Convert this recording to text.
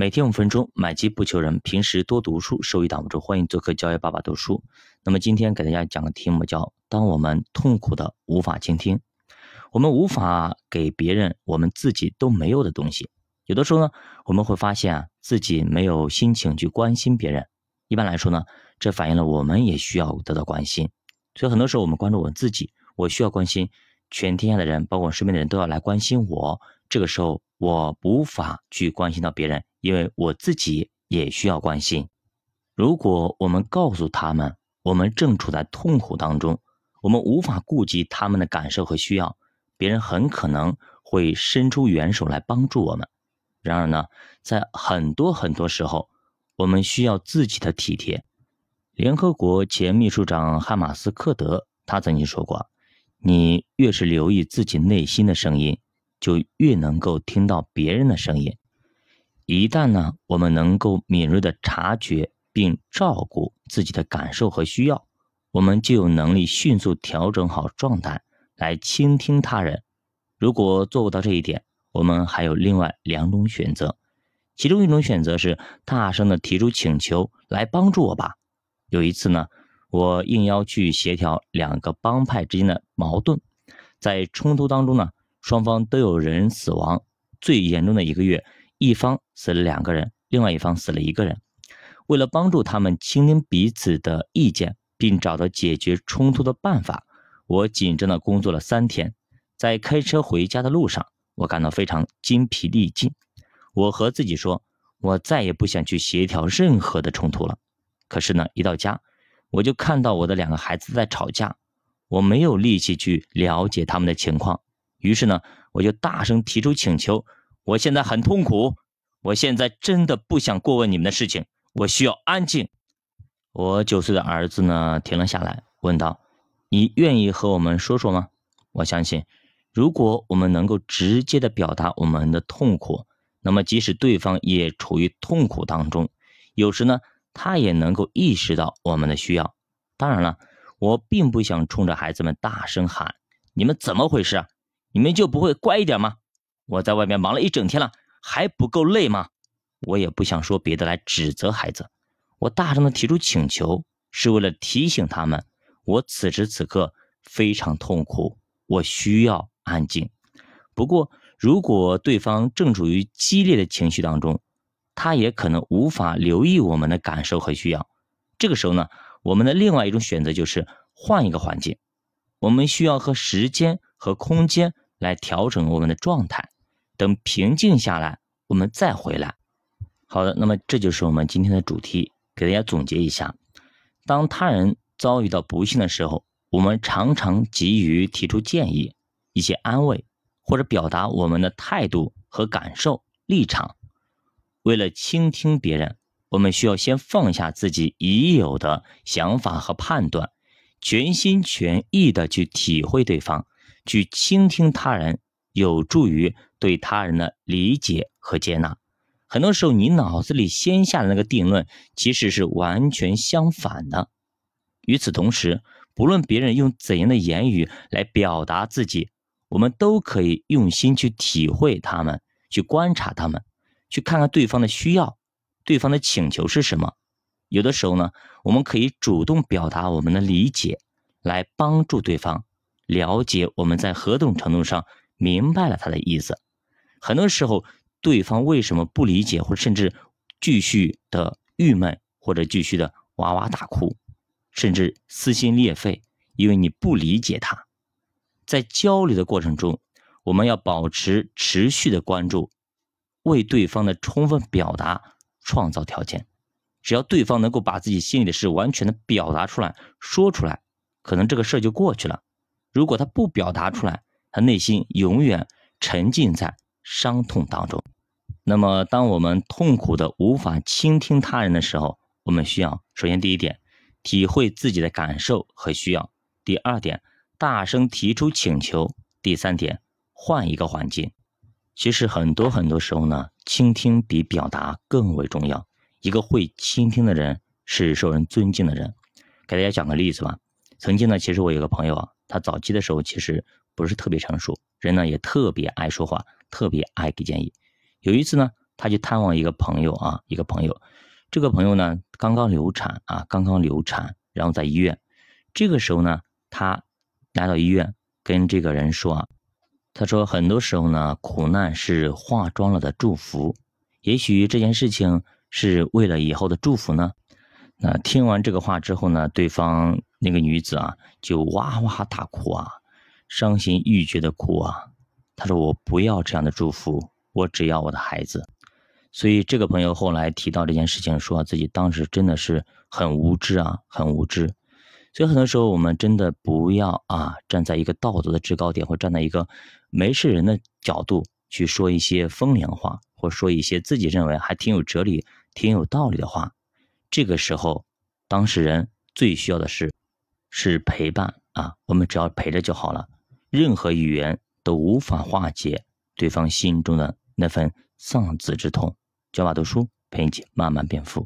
每天五分钟，买机不求人。平时多读书，收益挡不住。欢迎做客教育爸爸读书。那么今天给大家讲个题目，叫“当我们痛苦的无法倾听”。我们无法给别人我们自己都没有的东西。有的时候呢，我们会发现啊，自己没有心情去关心别人。一般来说呢，这反映了我们也需要得到关心。所以很多时候我们关注我自己，我需要关心全天下的人，包括我身边的人都要来关心我。这个时候我无法去关心到别人。因为我自己也需要关心。如果我们告诉他们我们正处在痛苦当中，我们无法顾及他们的感受和需要，别人很可能会伸出援手来帮助我们。然而呢，在很多很多时候，我们需要自己的体贴。联合国前秘书长汉马斯克德他曾经说过：“你越是留意自己内心的声音，就越能够听到别人的声音。”一旦呢，我们能够敏锐的察觉并照顾自己的感受和需要，我们就有能力迅速调整好状态来倾听他人。如果做不到这一点，我们还有另外两种选择，其中一种选择是大声的提出请求来帮助我吧。有一次呢，我应邀去协调两个帮派之间的矛盾，在冲突当中呢，双方都有人死亡，最严重的一个月。一方死了两个人，另外一方死了一个人。为了帮助他们倾听彼此的意见，并找到解决冲突的办法，我紧张的工作了三天。在开车回家的路上，我感到非常精疲力尽。我和自己说，我再也不想去协调任何的冲突了。可是呢，一到家，我就看到我的两个孩子在吵架，我没有力气去了解他们的情况。于是呢，我就大声提出请求。我现在很痛苦，我现在真的不想过问你们的事情，我需要安静。我九岁的儿子呢，停了下来，问道：“你愿意和我们说说吗？”我相信，如果我们能够直接的表达我们的痛苦，那么即使对方也处于痛苦当中，有时呢，他也能够意识到我们的需要。当然了，我并不想冲着孩子们大声喊：“你们怎么回事啊？你们就不会乖一点吗？”我在外面忙了一整天了，还不够累吗？我也不想说别的来指责孩子。我大声的提出请求，是为了提醒他们，我此时此刻非常痛苦，我需要安静。不过，如果对方正处于激烈的情绪当中，他也可能无法留意我们的感受和需要。这个时候呢，我们的另外一种选择就是换一个环境。我们需要和时间和空间来调整我们的状态。等平静下来，我们再回来。好的，那么这就是我们今天的主题，给大家总结一下：当他人遭遇到不幸的时候，我们常常急于提出建议、一些安慰，或者表达我们的态度和感受立场。为了倾听别人，我们需要先放下自己已有的想法和判断，全心全意的去体会对方，去倾听他人。有助于对他人的理解和接纳。很多时候，你脑子里先下的那个定论，其实是完全相反的。与此同时，不论别人用怎样的言语来表达自己，我们都可以用心去体会他们，去观察他们，去看看对方的需要，对方的请求是什么。有的时候呢，我们可以主动表达我们的理解，来帮助对方了解我们在何种程度上。明白了他的意思，很多时候对方为什么不理解，或者甚至继续的郁闷，或者继续的哇哇大哭，甚至撕心裂肺，因为你不理解他。在交流的过程中，我们要保持持续的关注，为对方的充分表达创造条件。只要对方能够把自己心里的事完全的表达出来，说出来，可能这个事儿就过去了。如果他不表达出来，他内心永远沉浸在伤痛当中。那么，当我们痛苦的无法倾听他人的时候，我们需要首先第一点，体会自己的感受和需要；第二点，大声提出请求；第三点，换一个环境。其实很多很多时候呢，倾听比表达更为重要。一个会倾听的人是受人尊敬的人。给大家讲个例子吧。曾经呢，其实我有个朋友啊，他早期的时候其实。不是特别成熟，人呢也特别爱说话，特别爱给建议。有一次呢，他去探望一个朋友啊，一个朋友，这个朋友呢刚刚流产啊，刚刚流产，然后在医院。这个时候呢，他来到医院，跟这个人说，他说很多时候呢，苦难是化妆了的祝福，也许这件事情是为了以后的祝福呢。那听完这个话之后呢，对方那个女子啊，就哇哇大哭啊，伤心欲绝的哭啊。他说：“我不要这样的祝福，我只要我的孩子。”所以这个朋友后来提到这件事情，说自己当时真的是很无知啊，很无知。所以很多时候我们真的不要啊，站在一个道德的制高点，或站在一个没事人的角度去说一些风凉话，或说一些自己认为还挺有哲理、挺有道理的话。这个时候，当事人最需要的是是陪伴啊，我们只要陪着就好了。任何语言都无法化解对方心中的那份丧子之痛。教法读书陪你一起慢慢变富。